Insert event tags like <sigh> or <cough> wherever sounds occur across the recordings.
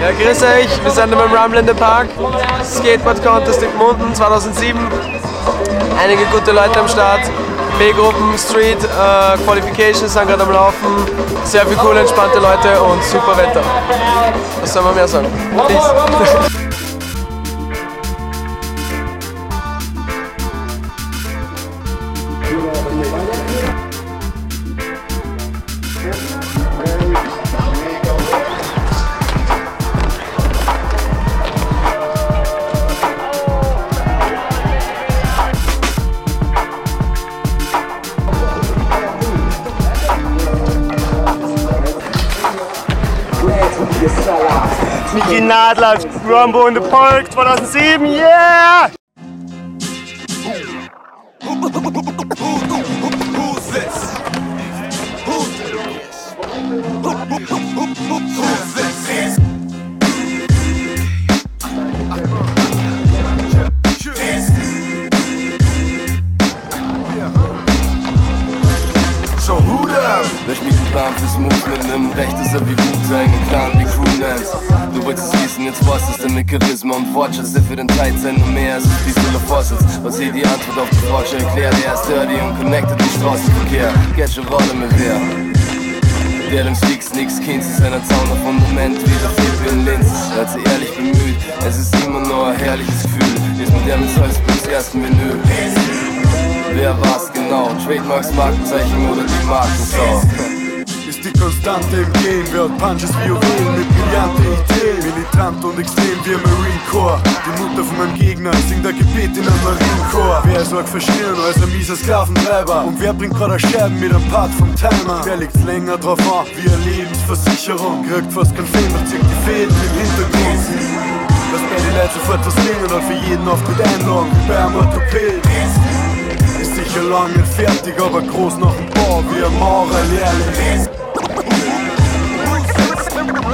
Ja, grüß euch, wir sind beim Rumble in the Park, Skateboard Contest in Gmunden 2007. Einige gute Leute am Start, B-Gruppen, Street, äh, Qualifications sind gerade am Laufen, sehr viele coole, entspannte Leute und super Wetter. Was soll man mehr sagen? Peace. <laughs> Niki Nadler, Rumbo in the Park 2007, yeah! So up? Wer spielt den Plan fürs Movement? Nimm Recht ist er wie Wu-Tang, ein Clan wie Crew Names. Du willst es wissen, jetzt was ist denn mit Charisma und Wortschatz, der für den Zeit sein und mehr als es Pistol of Fossils. Was hier die Antwort auf die Frage erklärt, er ist dirty und connected den Straßenverkehr. Get your Rolle mit wer? Der dem Sneaks nix kennt, zu seiner Zauner Fundament wie der Flippe in Linz. Er hat sie ehrlich bemüht, es ist immer nur ein herrliches Gefühl. Ist mit der mit Salzburgs ersten Menü. Wer war's genau? Trademarks, Markenzeichen oder die Markensau? Ist die Konstante im Game, hat Punches Juwelen mit brillante Ideen. Militant und extrem wie Marine Corps. Die Mutter von meinem Gegner singt ein Gebet in einem Marinekorps. Wer sorgt für Stirn als ein mieser Sklaventreiber? Und wer bringt gerade Scherben mit einem Part vom Timer? Wer legt länger drauf an, wie eine Lebensversicherung? Kriegt fast kein Film, doch zieht die Fäden im Hintergrund. Lass mir die Leute sofort was singen und für jeden Auftritt einladen, wie bei einem. Ist sicher lang nicht fertig, aber groß wie ein Maurer lehrling.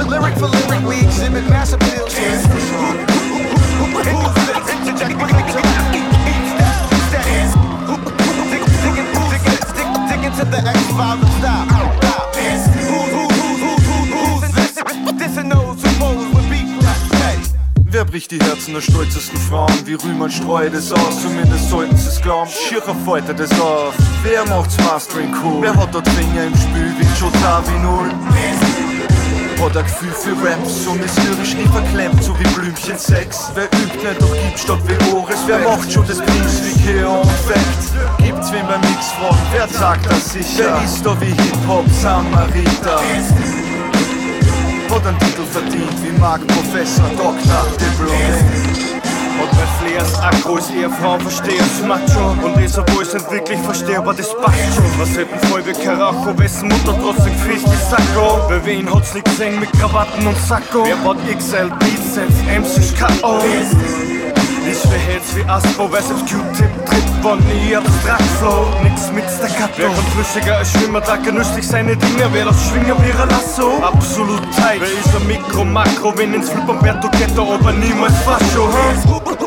Lyric for lyric, we exhibit mass appeal. Wer bricht die Herzen der stolzesten Frauen? Wie Rühmann streut es aus, zumindest sollten sie es glauben. Schirrer foltert es auf. Wer macht's Mastering cool? Wer hat dort Finger im Spiel wie Jotavi Null? Hat ein Gefühl für Raps und ist lyrisch nie verklemmt, so wie Blümchen Sex. Wer übt nicht, doch gibt statt wie Oris. Wer macht schon das Beats wie Keon Fact? Gibt's wen beim Mix fragen, wer sagt das sicher? Wer ist da wie Hip-Hop Samariter? Hat einen Titel verdient wie Mark Professor Dr. Diplomat. Und bei Flares Akku ist eher Frau, verstehe es Macho Und dieser Boys sind wirklich verstehbar, das passt schon Was hätten voll wie Karacho, wessen Mutter trotzdem kriegt die Sacko Bei wen hat's nicht gesehen mit Krawatten und Sacko Wer baut XL setzt MCs K.O. Ich verhält's wie wer selbst Q-Tip tritt von nie abstrakt Flow Nix mit Staccato. Wer kann flüssiger als Schwimmer, da genüsslich seine Dinge. Wer das Schwinger wie Lasso? Absolut tight. Wer ist ein Mikro, Makro, wenn ins Flip Umberto Ghetto, aber niemals Fascho, huh?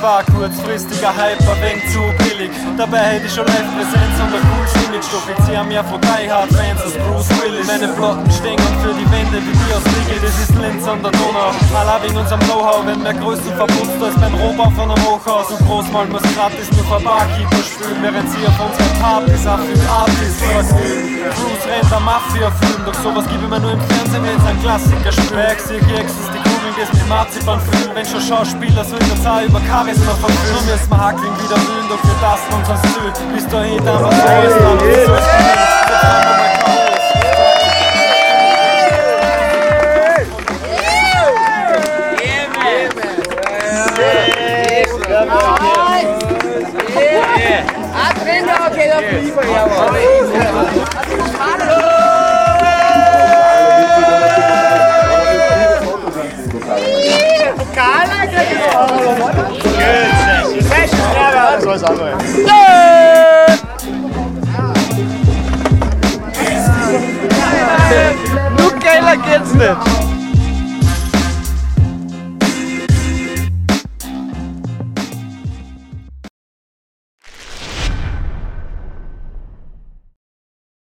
War kurzfristiger Hype, ein wenig zu billig. Dabei hätte ich schon Live-Präsenz und ein cooles Image. Doch jetzt haben ja von Die Hard Fans als Bruce Willis. Meine Platten stehen für die Wände wie die aus Liege. Das ist Linz an der Donau. Alla wegen unserem Know-how, wenn mehr Größen verputzt als beim Rohbau von einem Hochhaus. Und Großmal muss gratis nur für Barkeeper spülen, während sie auf unseren Partys auf den Artists verkühlen. Bruce rennt am Mafia-Film, doch sowas gebe ich mir nur im Fernsehen, wenn's ein Klassiker spielt. Exi, Gex Regeln, die es mit Marzipan füllen. Wenn schon Schauspieler sind, das auch über Charisma verfüllen. Nur müssen wir Hackling wieder mühen, doch wir tasten uns ans Ziel. Bis eh da, was Neues, dann was Neues. Yeah. I think I'll get up for you, y'all. so alles andere. Nur geiler geht's nicht.